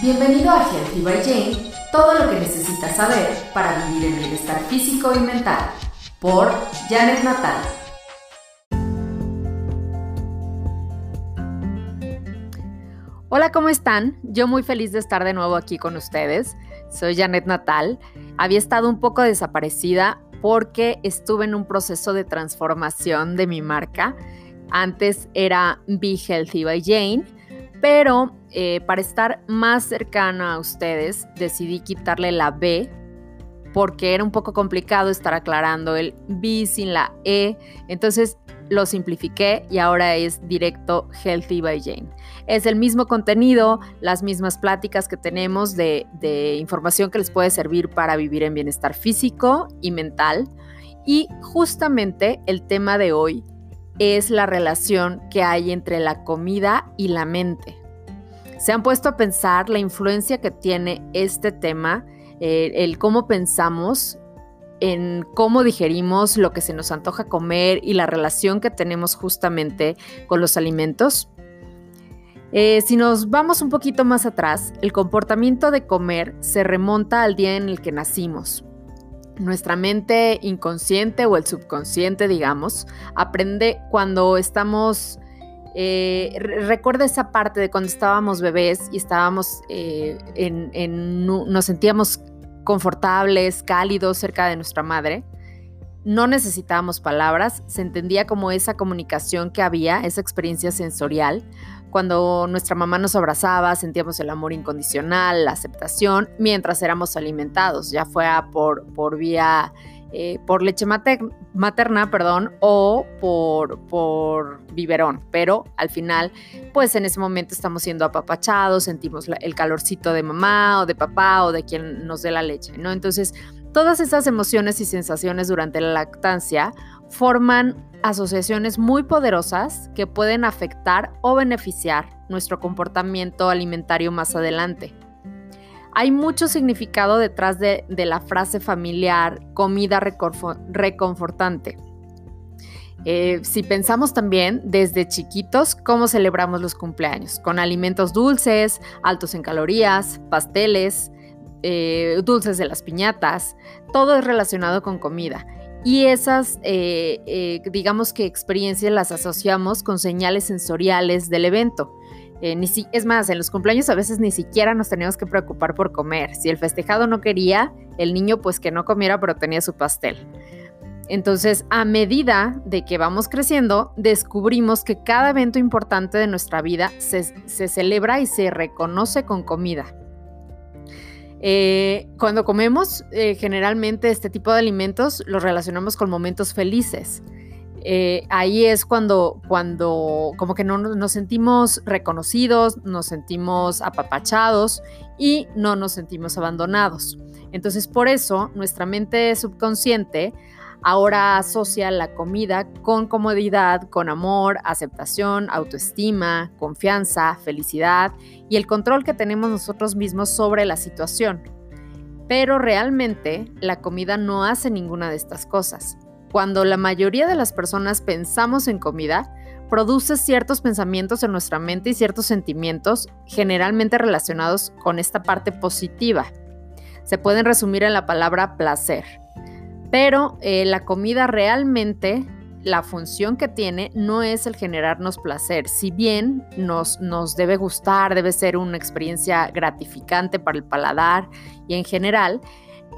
Bienvenido a Healthy by Jane, todo lo que necesitas saber para vivir en bienestar físico y mental, por Janet Natal. Hola, ¿cómo están? Yo muy feliz de estar de nuevo aquí con ustedes. Soy Janet Natal. Había estado un poco desaparecida porque estuve en un proceso de transformación de mi marca. Antes era Be Healthy by Jane, pero eh, para estar más cercana a ustedes decidí quitarle la B porque era un poco complicado estar aclarando el B sin la E. Entonces lo simplifiqué y ahora es directo Healthy by Jane. Es el mismo contenido, las mismas pláticas que tenemos de, de información que les puede servir para vivir en bienestar físico y mental. Y justamente el tema de hoy es la relación que hay entre la comida y la mente. ¿Se han puesto a pensar la influencia que tiene este tema, eh, el cómo pensamos, en cómo digerimos lo que se nos antoja comer y la relación que tenemos justamente con los alimentos? Eh, si nos vamos un poquito más atrás, el comportamiento de comer se remonta al día en el que nacimos. Nuestra mente inconsciente o el subconsciente, digamos, aprende cuando estamos... Eh, recuerda esa parte de cuando estábamos bebés y estábamos eh, en, nos sentíamos confortables, cálidos cerca de nuestra madre. No necesitábamos palabras, se entendía como esa comunicación que había, esa experiencia sensorial. Cuando nuestra mamá nos abrazaba, sentíamos el amor incondicional, la aceptación, mientras éramos alimentados, ya fuera por, por vía, eh, por leche materna, perdón, o por, por biberón. Pero al final, pues en ese momento estamos siendo apapachados, sentimos el calorcito de mamá o de papá o de quien nos dé la leche, ¿no? Entonces, todas esas emociones y sensaciones durante la lactancia forman asociaciones muy poderosas que pueden afectar o beneficiar nuestro comportamiento alimentario más adelante. Hay mucho significado detrás de, la frase familiar comida reconfortante. Eh, si pensamos también desde chiquitos cómo celebramos los cumpleaños, con alimentos dulces, altos en calorías, pasteles, eh, dulces de las piñatas, todo es relacionado con comida y esas, eh, eh, digamos que experiencias las asociamos con señales sensoriales del evento. Ni si, es más, en los cumpleaños a veces ni siquiera nos teníamos que preocupar por comer. Si el festejado no quería, el niño pues que no comiera, pero tenía su pastel. Entonces, a medida de que vamos creciendo, descubrimos que cada evento importante de nuestra vida se celebra y se reconoce con comida. Eh, cuando comemos, eh, generalmente este tipo de alimentos los relacionamos con momentos felices. Eh, ahí es cuando, cuando como que no nos sentimos reconocidos, nos sentimos apapachados y no nos sentimos abandonados. Entonces, por eso, nuestra mente subconsciente ahora asocia la comida con comodidad, con amor, aceptación, autoestima, confianza, felicidad y el control que tenemos nosotros mismos sobre la situación. Pero realmente la comida no hace ninguna de estas cosas. Cuando la mayoría de las personas pensamos en comida, produce ciertos pensamientos en nuestra mente y ciertos sentimientos generalmente relacionados con esta parte positiva. Se pueden resumir en la palabra placer. Pero eh, la comida realmente, la función que tiene no es el generarnos placer. Si bien nos, nos debe gustar, debe ser una experiencia gratificante para el paladar y en general,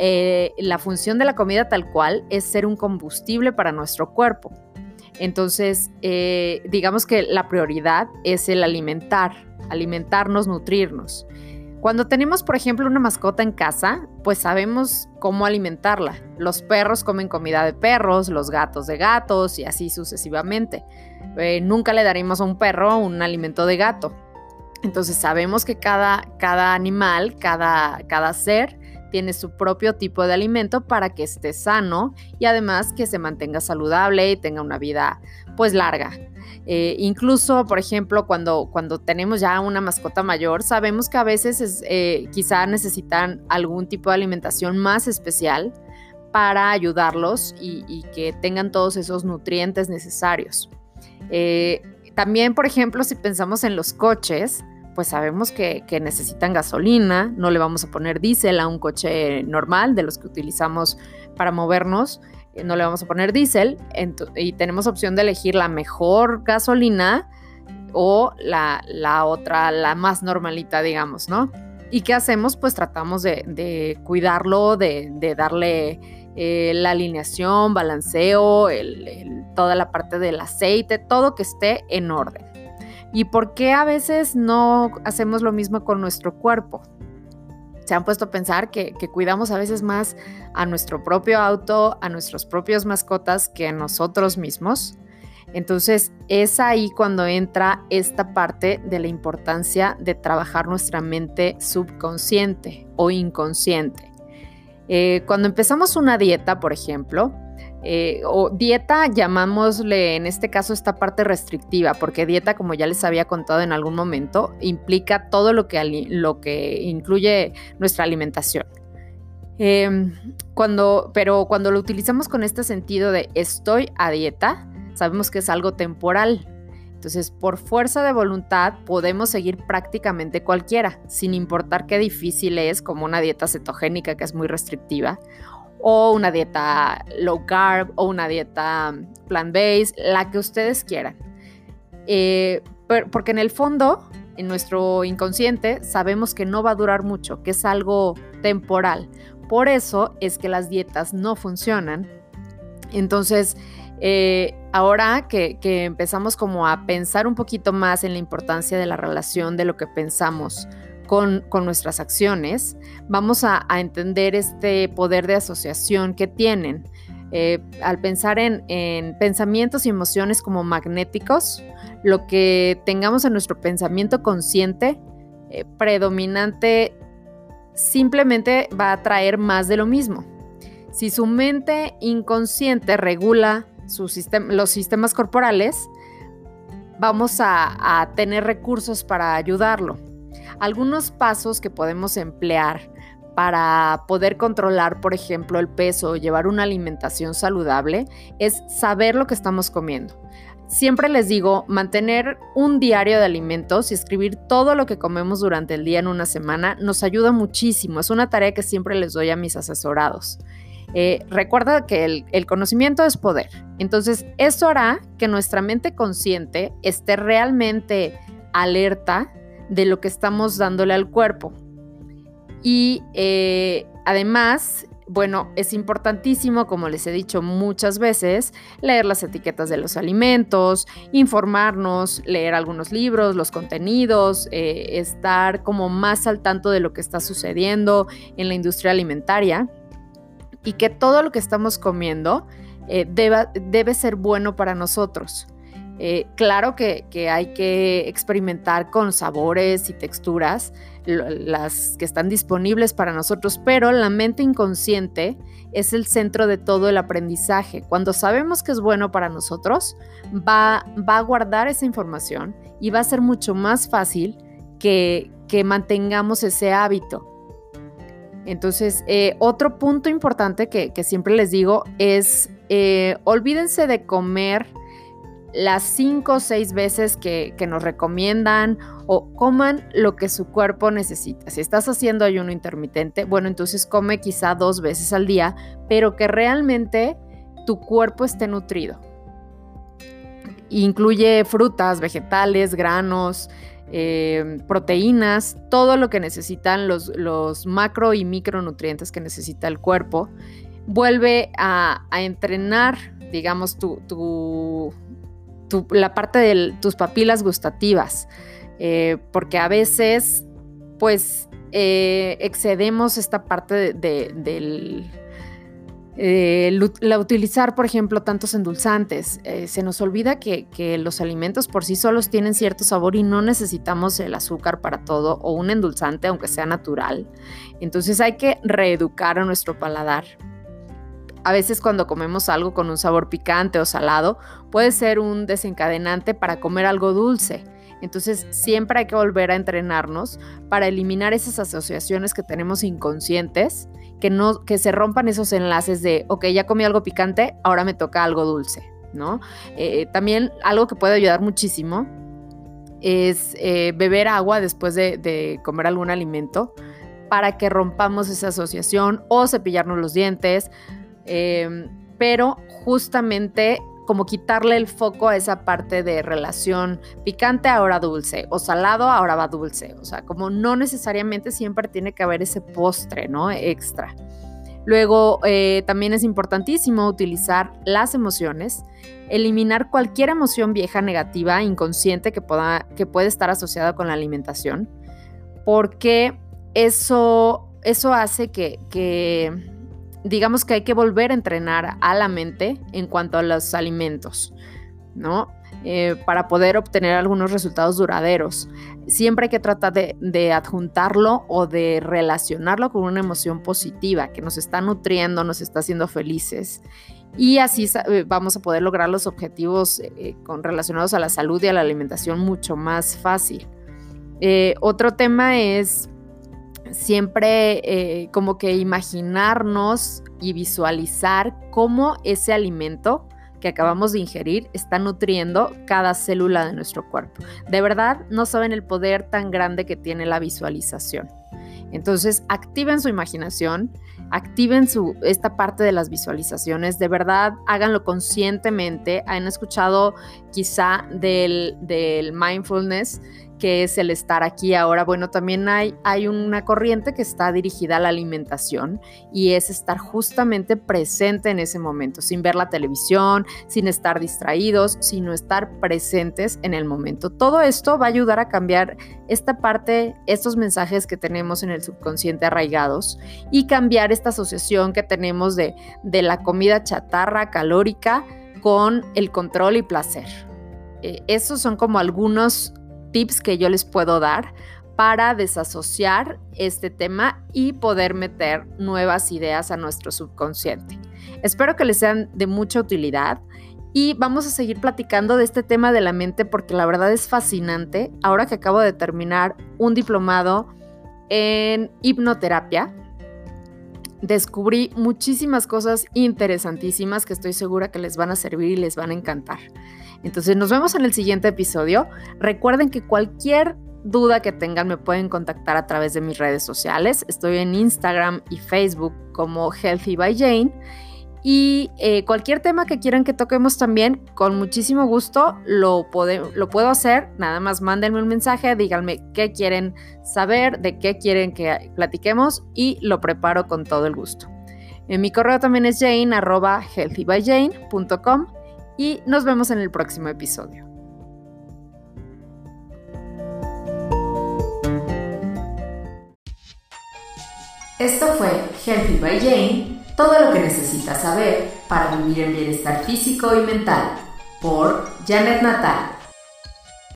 eh, la función de la comida tal cual es ser un combustible para nuestro cuerpo. Entonces, eh, digamos que la prioridad es el alimentar, alimentarnos, nutrirnos. Cuando tenemos, por ejemplo, una mascota en casa, pues sabemos cómo alimentarla. Los perros comen comida de perros, los gatos de gatos y así sucesivamente. Eh, nunca le daremos a un perro un alimento de gato. Entonces sabemos que cada, cada animal, cada, cada ser tiene su propio tipo de alimento para que esté sano y además que se mantenga saludable y tenga una vida pues larga. Eh, incluso, por ejemplo, cuando, cuando tenemos ya una mascota mayor, sabemos que a veces eh, quizá necesitan algún tipo de alimentación más especial para ayudarlos y, que tengan todos esos nutrientes necesarios. Eh, también, por ejemplo, si pensamos en los coches, pues sabemos que, necesitan gasolina, no le vamos a poner diésel a un coche normal de los que utilizamos para movernos, eh, no le vamos a poner diésel y tenemos opción de elegir la mejor gasolina o la, otra, la más normalita, digamos, ¿no? ¿Y qué hacemos? Pues tratamos de, cuidarlo, de, darle eh, la alineación, balanceo, toda la parte del aceite, todo que esté en orden. ¿Y por qué a veces no hacemos lo mismo con nuestro cuerpo? Se han puesto a pensar que, cuidamos a veces más a nuestro propio auto, a nuestros propios mascotas que a nosotros mismos. Entonces es ahí cuando entra esta parte de la importancia de trabajar nuestra mente subconsciente o inconsciente. Eh, cuando empezamos una dieta, por ejemplo, eh, o dieta, llamámosle en este caso esta parte restrictiva, porque dieta, como ya les había contado en algún momento, implica todo lo que, lo que incluye nuestra alimentación. Em, cuando, pero cuando lo utilizamos con este sentido de estoy a dieta, sabemos que es algo temporal. Entonces, por fuerza de voluntad, podemos seguir prácticamente cualquiera, sin importar qué difícil es, como una dieta cetogénica que es muy restrictiva, o una dieta low carb o una dieta plant-based, la que ustedes quieran. Eh, porque en el fondo, en nuestro inconsciente, sabemos que no va a durar mucho, que es algo temporal. Por eso es que las dietas no funcionan. Entonces, eh, ahora que, que, empezamos como a pensar un poquito más en la importancia de la relación de lo que pensamos con, nuestras acciones, vamos a, entender este poder de asociación que tienen. Eh, al pensar en, pensamientos y emociones como magnéticos, lo que tengamos en nuestro pensamiento consciente eh, predominante simplemente va a traer más de lo mismo. Si su mente inconsciente regula los sistemas corporales, vamos a tener recursos para ayudarlo. Algunos pasos que podemos emplear para poder controlar, por ejemplo, el peso o llevar una alimentación saludable es saber lo que estamos comiendo. Siempre les digo, mantener un diario de alimentos y escribir todo lo que comemos durante el día en una semana nos ayuda muchísimo. Es una tarea que siempre les doy a mis asesorados. Eh, recuerda que el, conocimiento es poder. Entonces, esto hará que nuestra mente consciente esté realmente alerta de lo que estamos dándole al cuerpo. Y eh, además, bueno, es importantísimo, como les he dicho muchas veces, leer las etiquetas de los alimentos, informarnos, leer algunos libros, los contenidos, eh, estar como más al tanto de lo que está sucediendo en la industria alimentaria y que todo lo que estamos comiendo eh, debe ser bueno para nosotros. Eh, claro que, hay que experimentar con sabores y texturas, las que están disponibles para nosotros, pero la mente inconsciente es el centro de todo el aprendizaje. Cuando sabemos que es bueno para nosotros, va, a guardar esa información y va a ser mucho más fácil que, mantengamos ese hábito. Entonces, eh, otro punto importante que, siempre les digo es, eh, olvídense de comer las cinco o seis veces que, nos recomiendan o coman lo que su cuerpo necesita. Si estás haciendo ayuno intermitente, bueno, entonces come quizá dos veces al día, pero que realmente tu cuerpo esté nutrido. Incluye frutas, vegetales, granos, eh, proteínas, todo lo que necesitan los, los, macro y micronutrientes que necesita el cuerpo. Vuelve a, entrenar, digamos, tu la parte de tus papilas gustativas, eh, porque a veces, pues, eh, excedemos esta parte de. Eh, la utilizar, por ejemplo, tantos endulzantes. se nos olvida que, que, los alimentos por sí solos tienen cierto sabor y no necesitamos el azúcar para todo o un endulzante, aunque sea natural. Entonces hay que reeducar a nuestro paladar a veces cuando comemos algo con un sabor picante o salado, puede ser un desencadenante para comer algo dulce. Entonces siempre hay que volver a entrenarnos para eliminar esas asociaciones que tenemos inconscientes, que, no, que se rompan esos enlaces de, ok, ya comí algo picante, ahora me toca algo dulce, ¿no? Eh, también algo que puede ayudar muchísimo es eh, beber agua después de, comer algún alimento para que rompamos esa asociación o cepillarnos los dientes, em, pero justamente como quitarle el foco a esa parte de relación picante ahora dulce o salado ahora va dulce, o sea, como no necesariamente siempre tiene que haber ese postre, ¿no? Extra. Luego, eh, también es importantísimo utilizar las emociones, eliminar cualquier emoción vieja negativa, inconsciente que, pueda, que puede estar asociada con la alimentación, porque eso, eso hace que, que, digamos que hay que volver a entrenar a la mente en cuanto a los alimentos, ¿no? Eh, para poder obtener algunos resultados duraderos. Siempre hay que tratar de, adjuntarlo o de relacionarlo con una emoción positiva que nos está nutriendo, nos está haciendo felices. Y así eh, vamos a poder lograr los objetivos eh, relacionados a la salud y a la alimentación mucho más fácil. otro tema es siempre como que imaginarnos y visualizar cómo ese alimento que acabamos de ingerir está nutriendo cada célula de nuestro cuerpo. De verdad, no saben el poder tan grande que tiene la visualización. Entonces, activen su imaginación, activen su, esta parte de las visualizaciones, de verdad, háganlo conscientemente. Han escuchado quizá del, del mindfulness, que es el estar aquí ahora. Bueno, también hay, hay una corriente que está dirigida a la alimentación y es estar justamente presente en ese momento, sin ver la televisión, sin estar distraídos, sino estar presentes en el momento. Todo esto va a ayudar a cambiar esta parte, estos mensajes que tenemos en el subconsciente arraigados y cambiar esta asociación que tenemos de, de la comida chatarra calórica con el control y placer. Eh, esos son como algunos tips que yo les puedo dar para desasociar este tema y poder meter nuevas ideas a nuestro subconsciente. Espero que les sean de mucha utilidad y vamos a seguir platicando de este tema de la mente porque la verdad es fascinante. Ahora que acabo de terminar un diplomado en hipnoterapia, descubrí muchísimas cosas interesantísimas que estoy segura que les van a servir y les van a encantar. Entonces nos vemos en el siguiente episodio. Recuerden que cualquier duda que tengan me pueden contactar a través de mis redes sociales. Estoy en Instagram y Facebook como Healthy by Jane. Y eh, cualquier tema que quieran que toquemos también, con muchísimo gusto lo, lo puedo hacer. Nada más mándenme un mensaje, díganme qué quieren saber, de qué quieren que platiquemos y lo preparo con todo el gusto. En mi correo también es jane healthybyjane.com y nos vemos en el próximo episodio. Esto fue Healthy by Jane, todo lo que necesitas saber para vivir en bienestar físico y mental, por Janet Natal.